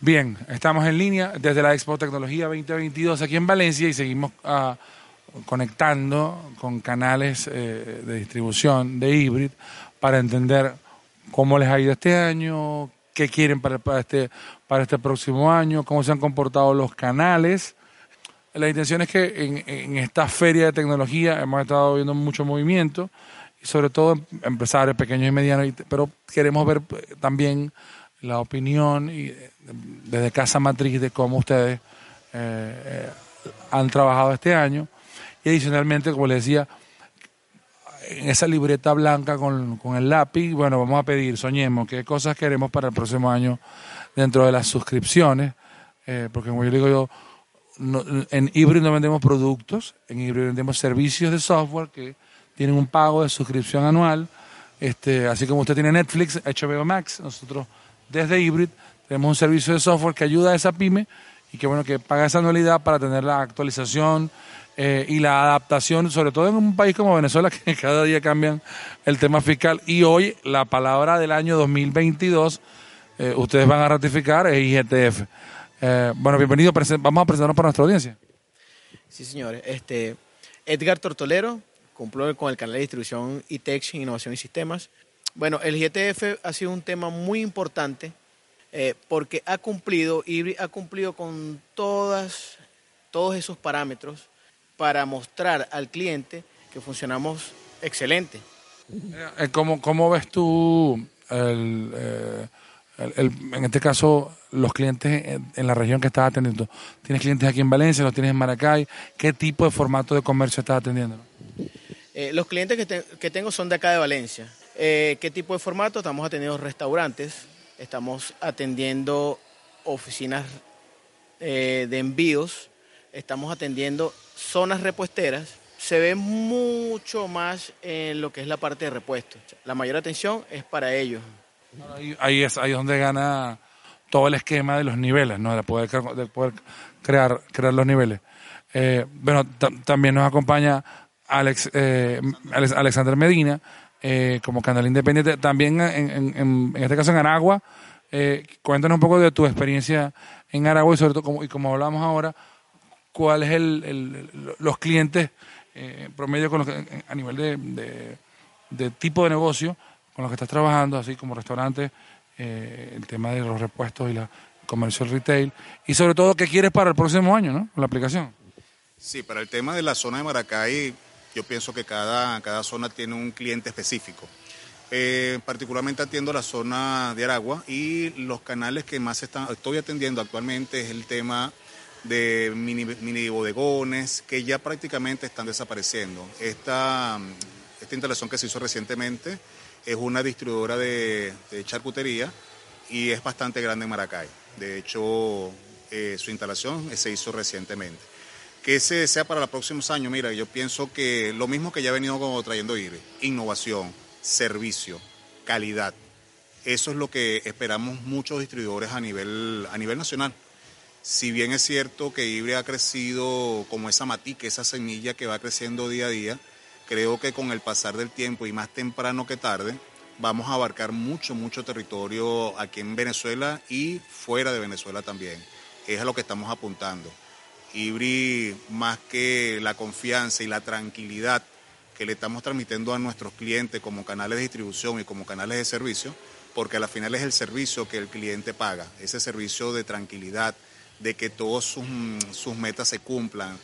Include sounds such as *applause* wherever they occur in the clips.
Bien, estamos en línea desde la Expo Tecnología 2022 aquí en Valencia y seguimos ah, conectando con canales eh, de distribución de Hybrid para entender cómo les ha ido este año, qué quieren para, este, para este próximo año, cómo se han comportado los canales. La intención es que en, en esta feria de tecnología hemos estado viendo mucho movimiento sobre todo empresarios pequeños y medianos, pero queremos ver eh, también la opinión y eh, desde Casa Matriz de cómo ustedes eh, eh, han trabajado este año. Y adicionalmente, como les decía, en esa libreta blanca con, con, el lápiz, bueno, vamos a pedir, soñemos, qué cosas queremos para el próximo año dentro de las suscripciones, porque como yo digo yo, no, en Hybrid no vendemos productos, en Hybrid vendemos servicios de software que tienen un pago de suscripción anual, este, así como usted tiene Netflix, HBO Max, nosotros desde Hybrid tenemos un servicio de software que ayuda a esa pyme y que bueno que paga esa anualidad para tener la actualización eh, y la adaptación, sobre todo en un país como Venezuela *laughs* que cada día cambian el tema fiscal y hoy la palabra del año 2022 eh, ustedes van a ratificar es IGTF. Eh, bueno, bienvenido, vamos a presentarnos para nuestra audiencia. Sí, señores. Este, Edgar Tortolero, cumplo con el canal de distribución ITEX, Innovación y Sistemas. Bueno, el GTF ha sido un tema muy importante eh, porque ha cumplido, y ha cumplido con todas, todos esos parámetros para mostrar al cliente que funcionamos excelente. Eh, ¿Cómo, cómo ves tú, el, eh, el, el, en este caso, los clientes en, en, la región que estás atendiendo? ¿Tienes clientes aquí en Valencia, los tienes en Maracay? ¿Qué tipo de formato de comercio estás atendiendo? Eh, los clientes que, te, que, tengo son de acá de Valencia. Eh, ¿Qué tipo de formato? Estamos atendiendo restaurantes, estamos atendiendo oficinas eh, de envíos, estamos atendiendo zonas repuesteras. Se ve mucho más en lo que es la parte de repuesto. La mayor atención es para ellos. Ahí, ahí es ahí donde gana todo el esquema de los niveles, ¿no? de, poder, de poder crear, crear los niveles. Eh, bueno, también nos acompaña Alex, eh, Alex Alexander Medina, eh, como canal independiente, también en, en, en, este caso en Aragua. Eh, cuéntanos un poco de tu experiencia en Aragua y sobre todo, como, y como hablamos ahora, cuál es el, el los clientes eh, promedio con los que, a nivel de, de, tipo de negocio con los que estás trabajando, así como restaurantes, eh, el tema de los repuestos y la comercio retail, y sobre todo qué quieres para el próximo año, ¿no? La aplicación. Sí, para el tema de la zona de Maracay, yo pienso que cada, cada zona tiene un cliente específico. Eh, particularmente atiendo la zona de Aragua y los canales que más estoy atendiendo actualmente es el tema de mini, mini bodegones que ya prácticamente están desapareciendo. Esta, esta instalación que se hizo recientemente es una distribuidora de, de charcutería y es bastante grande en Maracay. De hecho, eh, su instalación se hizo recientemente. ¿Qué se desea para los próximos años? Mira, yo pienso que lo mismo que ya ha venido trayendo IRE, innovación, servicio, calidad. Eso es lo que esperamos muchos distribuidores a nivel, a nivel nacional. Si bien es cierto que IBRE ha crecido como esa matica, esa semilla que va creciendo día a día, creo que con el pasar del tiempo y más temprano que tarde, vamos a abarcar mucho, mucho territorio aquí en Venezuela y fuera de Venezuela también. Es a lo que estamos apuntando. IBRI, más que la confianza y la tranquilidad que le estamos transmitiendo a nuestros clientes como canales de distribución y como canales de servicio, porque al final es el servicio que el cliente paga, ese servicio de tranquilidad, de que todas sus, sus, metas se cumplan,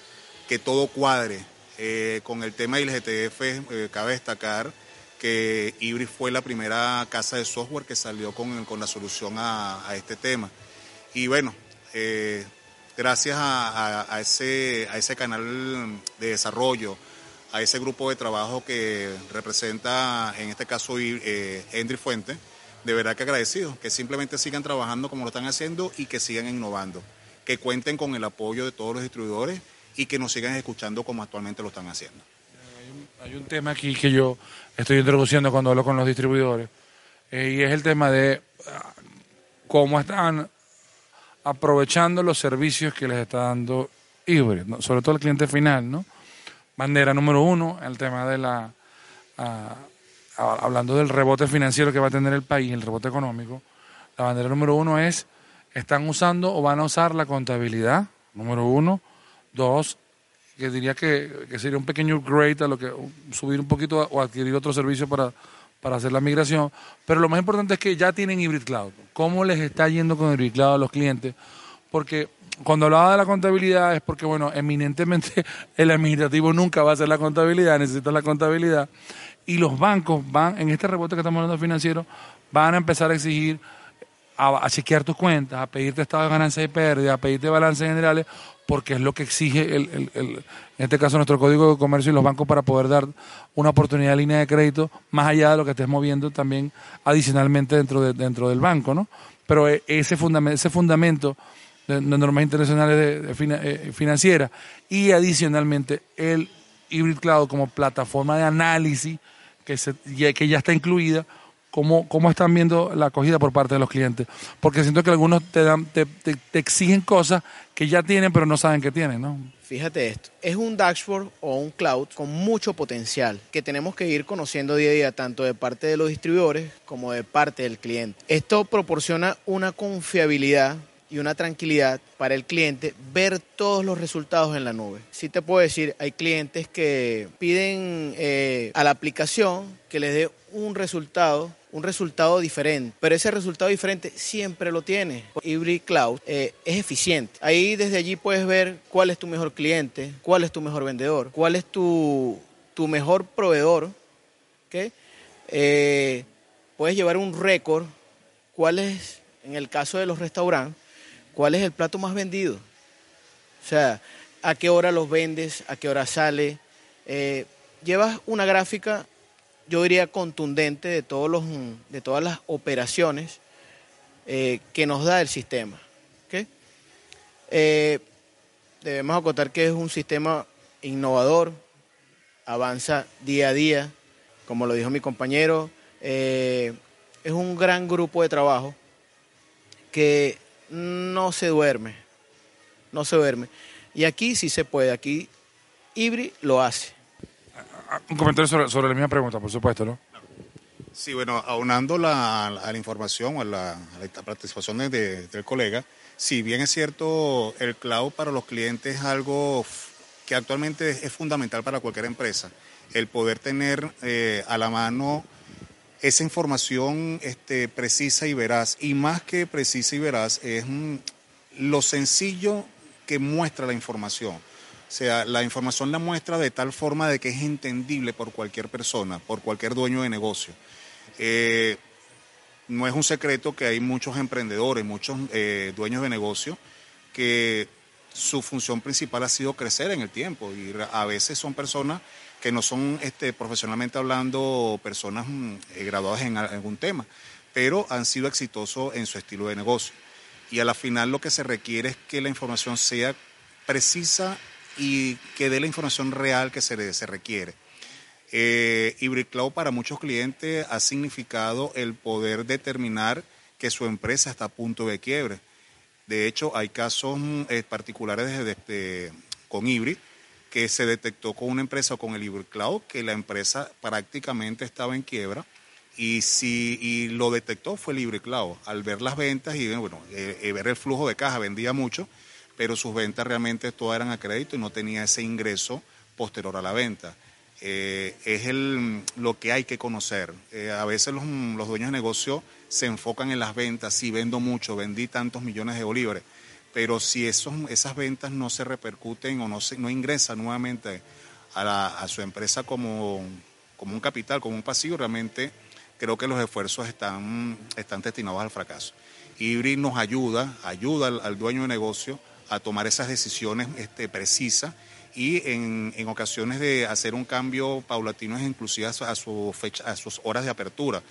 que todo cuadre. Eh, con el tema del GTF, eh, cabe destacar que IBRI fue la primera casa de software que salió con, con la solución a, a, este tema. Y bueno, eh, gracias a, ese, a ese canal de desarrollo, a ese grupo de trabajo que representa, en este caso, eh, Henry Fuente, de verdad que agradecido, que simplemente sigan trabajando como lo están haciendo y que sigan innovando, que cuenten con el apoyo de todos los distribuidores y que nos sigan escuchando como actualmente lo están haciendo. Hay un, tema aquí que yo estoy introduciendo cuando hablo con los distribuidores eh, y es el tema de uh, cómo están aprovechando los servicios que les está dando Hybrid, sobre todo el cliente final, ¿no? Bandera número uno, el tema de la, uh, hablando del rebote financiero que va a tener el país, el rebote económico, la bandera número uno es están usando o van a usar la contabilidad, número uno. Dos, que diría que, que sería un pequeño upgrade a lo que subir un poquito o adquirir otro servicio para, para hacer la migración. Pero lo más importante es que ya tienen Hybrid Cloud. ¿Cómo les está yendo con Hybrid Cloud a los clientes? Porque cuando hablaba de la contabilidad es porque, bueno, eminentemente *laughs* el administrativo nunca va a hacer la contabilidad, necesita la contabilidad. Y los bancos van, en este rebote que estamos hablando financiero, van a empezar a exigir, a, chequear tus cuentas, a pedirte estado de ganancia y pérdida, a pedirte balances generales, porque es lo que exige, el, el, en este caso, nuestro Código de Comercio y los bancos para poder dar una oportunidad de línea de crédito más allá de lo que estés moviendo también adicionalmente dentro, de, dentro del banco, ¿no? Pero e, ese, fundamento, ese fundamento de, normas internacionales de, eh, financieras y adicionalmente el Hybrid Cloud como plataforma de análisis que, se, que ya está incluida, ¿cómo, ¿cómo están viendo la acogida por parte de los clientes? Porque siento que algunos te, dan, te, te, exigen cosas que ya tienen pero no saben que tienen, ¿no? Fíjate esto, es un dashboard o un cloud con mucho potencial que tenemos que ir conociendo día a día tanto de parte de los distribuidores como de parte del cliente. Esto proporciona una confiabilidad y una tranquilidad para el cliente ver todos los resultados en la nube. Sí te puedo decir, hay clientes que piden eh, a la aplicación que les dé un resultado un resultado diferente, pero ese resultado diferente siempre lo tiene. Hybrid Cloud es eficiente. Ahí desde allí puedes ver cuál es tu mejor cliente, cuál es tu mejor vendedor, cuál es tu, tu mejor proveedor. Eh, puedes llevar un récord, cuál es, en el caso de los restaurantes, ¿Cuál es el plato más vendido? O sea, ¿a qué hora los vendes? ¿A qué hora sale? Eh, llevas una gráfica, yo diría, contundente de, todos los, de todas las operaciones eh, que nos da el sistema. Eh, debemos acotar que es un sistema innovador, avanza día a día, como lo dijo mi compañero, es un gran grupo de trabajo que no se duerme, no se duerme. Y aquí sí se puede, aquí Ibri lo hace. Un comentario sobre, la misma pregunta, por supuesto, ¿no? Sí, bueno, aunando la, a la información o a la, participación del colega, si bien es cierto, el cloud para los clientes es algo que actualmente es, fundamental para cualquier empresa, el poder tener eh, a la mano esa información este, precisa y veraz. Y más que precisa y veraz, es lo sencillo que muestra la información. Sea, la información la muestra de tal forma de que es entendible por cualquier persona, por cualquier dueño de negocio. Eh, no es un secreto que hay muchos emprendedores, muchos eh, dueños de negocio que su función principal ha sido crecer en el tiempo y a veces son personas que no son este, profesionalmente hablando personas mm, eh, graduadas en algún tema, pero han sido exitosos en su estilo de negocio. Y a la final lo que se requiere es que la información sea precisa y que dé la información real que se, se requiere. Eh, Hybrid Cloud para muchos clientes ha significado el poder determinar que su empresa está a punto de quiebre. De hecho, hay casos eh, particulares de, con Hybrid que se detectó con una empresa con el Cloud que la empresa prácticamente estaba en quiebra y si y lo detectó fue el Cloud al ver las ventas y bueno eh, eh, ver el flujo de caja vendía mucho pero sus ventas realmente todas eran a crédito y no tenía ese ingreso posterior a la venta eh, es el, lo que hay que conocer a veces los, los dueños de negocio se enfocan en las ventas si vendo mucho vendí tantos millones de bolívares pero si esos, esas ventas no se repercuten o no, se, no ingresan nuevamente a, su empresa como, como un capital, como un pasivo, realmente creo que los esfuerzos están, están destinados al fracaso. Ibri nos ayuda, ayuda al, dueño de negocio a tomar esas decisiones este, precisas y en, en, ocasiones de hacer un cambio paulatino, inclusive a, su fecha, a sus horas de apertura.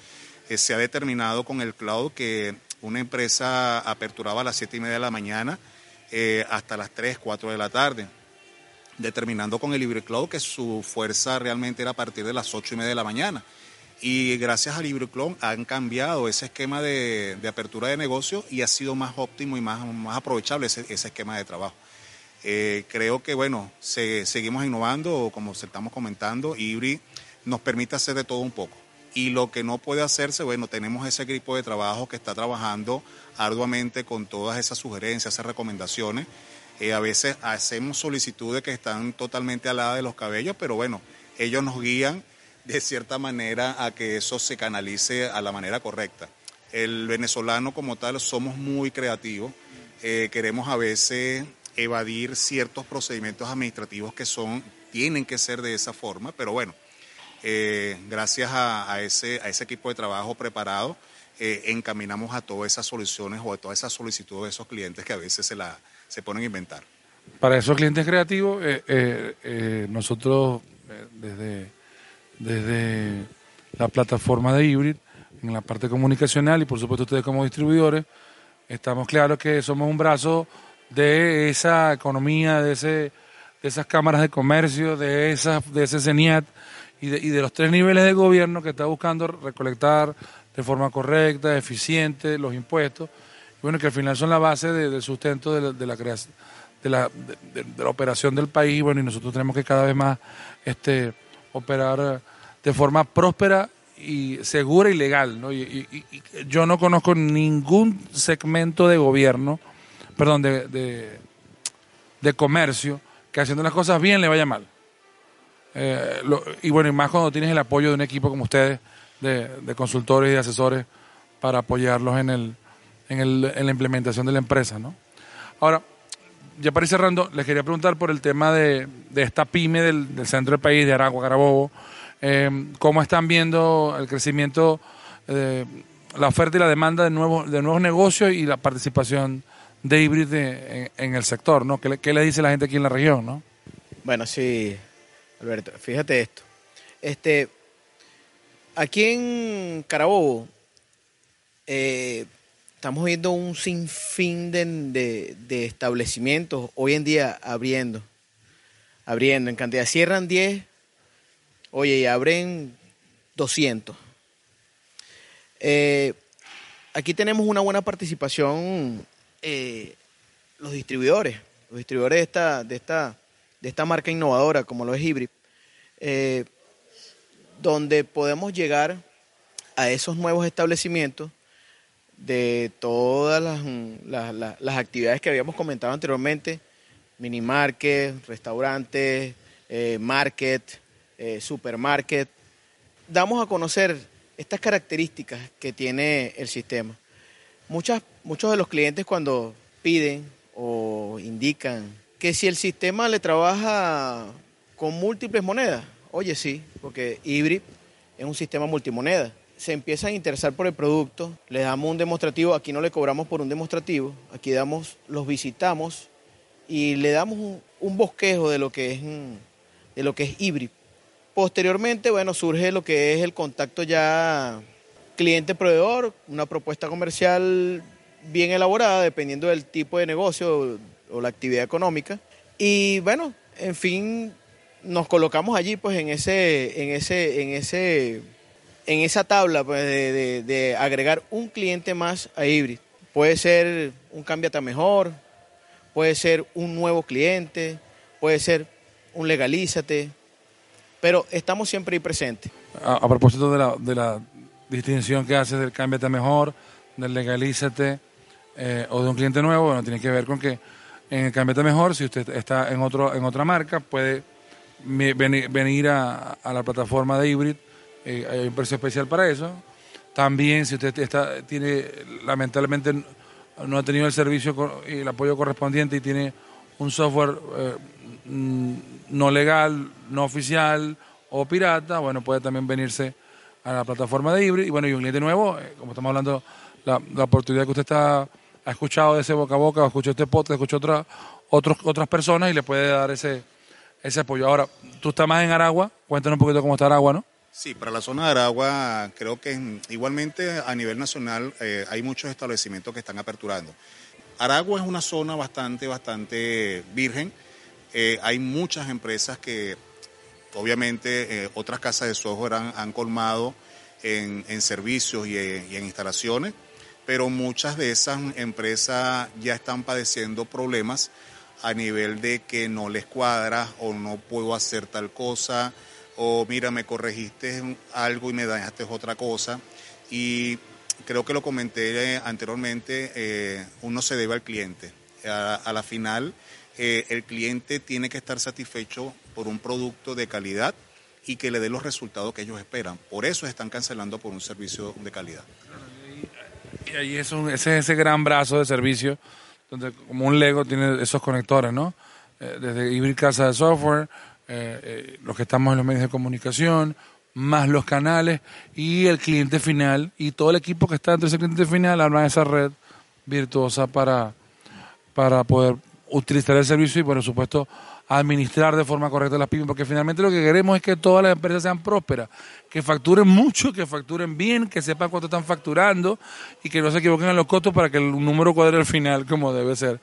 Eh, se ha determinado con el cloud que una empresa aperturaba a las 7 y media de la mañana eh, hasta las 3, 4 de la tarde, determinando con el Libre Cloud que su fuerza realmente era a partir de las 8 y media de la mañana. Y gracias al Libre Cloud han cambiado ese esquema de, apertura de negocio y ha sido más óptimo y más, más aprovechable ese, esquema de trabajo. Eh, creo que, bueno, seguimos innovando, como se estamos comentando, Ibri nos permite hacer de todo un poco Y lo que no puede hacerse, bueno, tenemos ese equipo de trabajo que está trabajando arduamente con todas esas sugerencias, esas recomendaciones. Eh, a veces hacemos solicitudes que están totalmente aladas de los cabellos, pero bueno, ellos nos guían de cierta manera a que eso se canalice a la manera correcta. El venezolano como tal somos muy creativos, eh, queremos a veces evadir ciertos procedimientos administrativos que son, tienen que ser de esa forma, pero bueno, eh, gracias a, ese, a ese equipo de trabajo preparado, eh, encaminamos a todas esas soluciones o a todas esas solicitudes de esos clientes que a veces se, la, se ponen a inventar. Para esos clientes creativos, nosotros desde, desde la plataforma de Hybrid, en la parte comunicacional y por supuesto ustedes como distribuidores, estamos claros que somos un brazo de esa economía, de, ese, de esas cámaras de comercio, de, esa, de ese CENIAT y de, y de los tres niveles de gobierno que está buscando recolectar de forma correcta, eficiente los impuestos. Y bueno, que al final son la base del sustento de la, de la creación. De la, de, la operación del país, bueno, y nosotros tenemos que cada vez más este, operar de forma próspera y segura y legal. ¿no? Y, yo no conozco ningún segmento de gobierno, perdón, de, de, comercio, que haciendo las cosas bien le vaya mal. Eh, y bueno, y más cuando tienes el apoyo de un equipo como ustedes, de, de consultores y de asesores, para apoyarlos en, el, en, el, en la implementación de la empresa. ¿no? Ahora, ya para ir cerrando, les quería preguntar por el tema de, de esta pyme del, centro del país, de Aragua, Carabobo, eh, ¿Cómo están viendo el crecimiento, eh, la oferta y la demanda de nuevos, de nuevos negocios y la participación de híbrido en, el sector? ¿no? ¿Qué, le dice la gente aquí en la región? ¿no? Bueno, sí, Alberto, fíjate esto. Este, aquí en Carabobo eh, estamos viendo un sinfín de, de, establecimientos hoy en día abriendo, abriendo en cantidad. Cierran 10 Oye, y abren 200. Eh, aquí tenemos una buena participación eh, los distribuidores, los distribuidores de esta, de esta, de esta marca innovadora como lo es Hybrid, eh, donde podemos llegar a esos nuevos establecimientos de todas las, las actividades que habíamos comentado anteriormente, mini market, restaurantes, market, eh, supermarket. Damos a conocer estas características que tiene el sistema. Muchas, muchos de los clientes cuando piden o indican que si el sistema le trabaja con múltiples monedas, oye sí, porque Hybrid es un sistema multimoneda. Se empiezan a interesar por el producto, le damos un demostrativo, aquí no le cobramos por un demostrativo, aquí damos, los visitamos y le damos un, bosquejo de lo que es de lo que es Hybrid. Posteriormente, bueno, surge lo que es el contacto ya cliente-proveedor, una propuesta comercial bien elaborada, dependiendo del tipo de negocio o la actividad económica. Y bueno, en fin, nos colocamos allí pues en ese, en ese, en ese, en esa tabla pues, de, agregar un cliente más a Hybrid. Puede ser un cámbiate mejor, puede ser un nuevo cliente, puede ser un legalízate, pero estamos siempre ahí presentes. A, propósito de la, distinción que haces del cámbiate mejor, del legalízate eh, o de un cliente nuevo, bueno, tiene que ver con que en el cámbiate mejor, si usted está en otro en otra marca, puede venir, venir a, la plataforma de Hybrid, eh, hay un precio especial para eso. También si usted está tiene lamentablemente no ha tenido el servicio y el apoyo correspondiente y tiene un software eh, mm, no legal, no oficial o pirata, bueno, puede también venirse a la plataforma de Hybrid. Y bueno, y un cliente nuevo, eh, como estamos hablando, la, oportunidad que usted está, ha escuchado de ese boca a boca, escuchó este podcast, escuchó otra, otros, otras personas y le puede dar ese, ese apoyo. Ahora, tú estás más en Aragua, cuéntanos un poquito cómo está Aragua, ¿no? Sí, para la zona de Aragua creo que igualmente a nivel nacional eh, hay muchos establecimientos que están aperturando. Aragua es una zona bastante, bastante virgen. Eh, hay muchas empresas que obviamente eh, otras casas de software han, colmado en, servicios y, en instalaciones, pero muchas de esas empresas ya están padeciendo problemas a nivel de que no les cuadra o no puedo hacer tal cosa o mira, me corregiste algo y me dañaste otra cosa. Y creo que lo comenté anteriormente, eh, uno se debe al cliente. A, la final, eh, el cliente tiene que estar satisfecho por un producto de calidad y que le dé los resultados que ellos esperan. Por eso están cancelando por un servicio de calidad. Y ahí es ese, ese gran brazo de servicio, donde como un Lego tiene esos conectores, ¿no? Eh, desde Hybrid Casa de Software, eh, eh, los que estamos en los medios de comunicación, más los canales y el cliente final y todo el equipo que está dentro de ese cliente final arman esa red virtuosa para, para poder utilizar el servicio y por supuesto administrar de forma correcta las pymes, porque finalmente lo que queremos es que todas las empresas sean prósperas, que facturen mucho, que facturen bien, que sepan cuánto están facturando y que no se equivoquen en los costos para que el número cuadre al final como debe ser.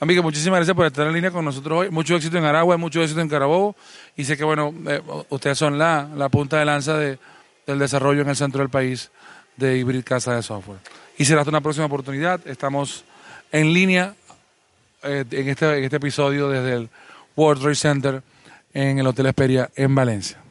Amiga, muchísimas gracias por estar en línea con nosotros hoy. Mucho éxito en Aragua, mucho éxito en Carabobo y sé que, bueno, eh, ustedes son la, punta de lanza de, del desarrollo en el centro del país de Hybrid Casa de Software. Y será hasta una próxima oportunidad. Estamos en línea eh, en, este, en este episodio desde el World Trade Center en el Hotel Esperia en Valencia.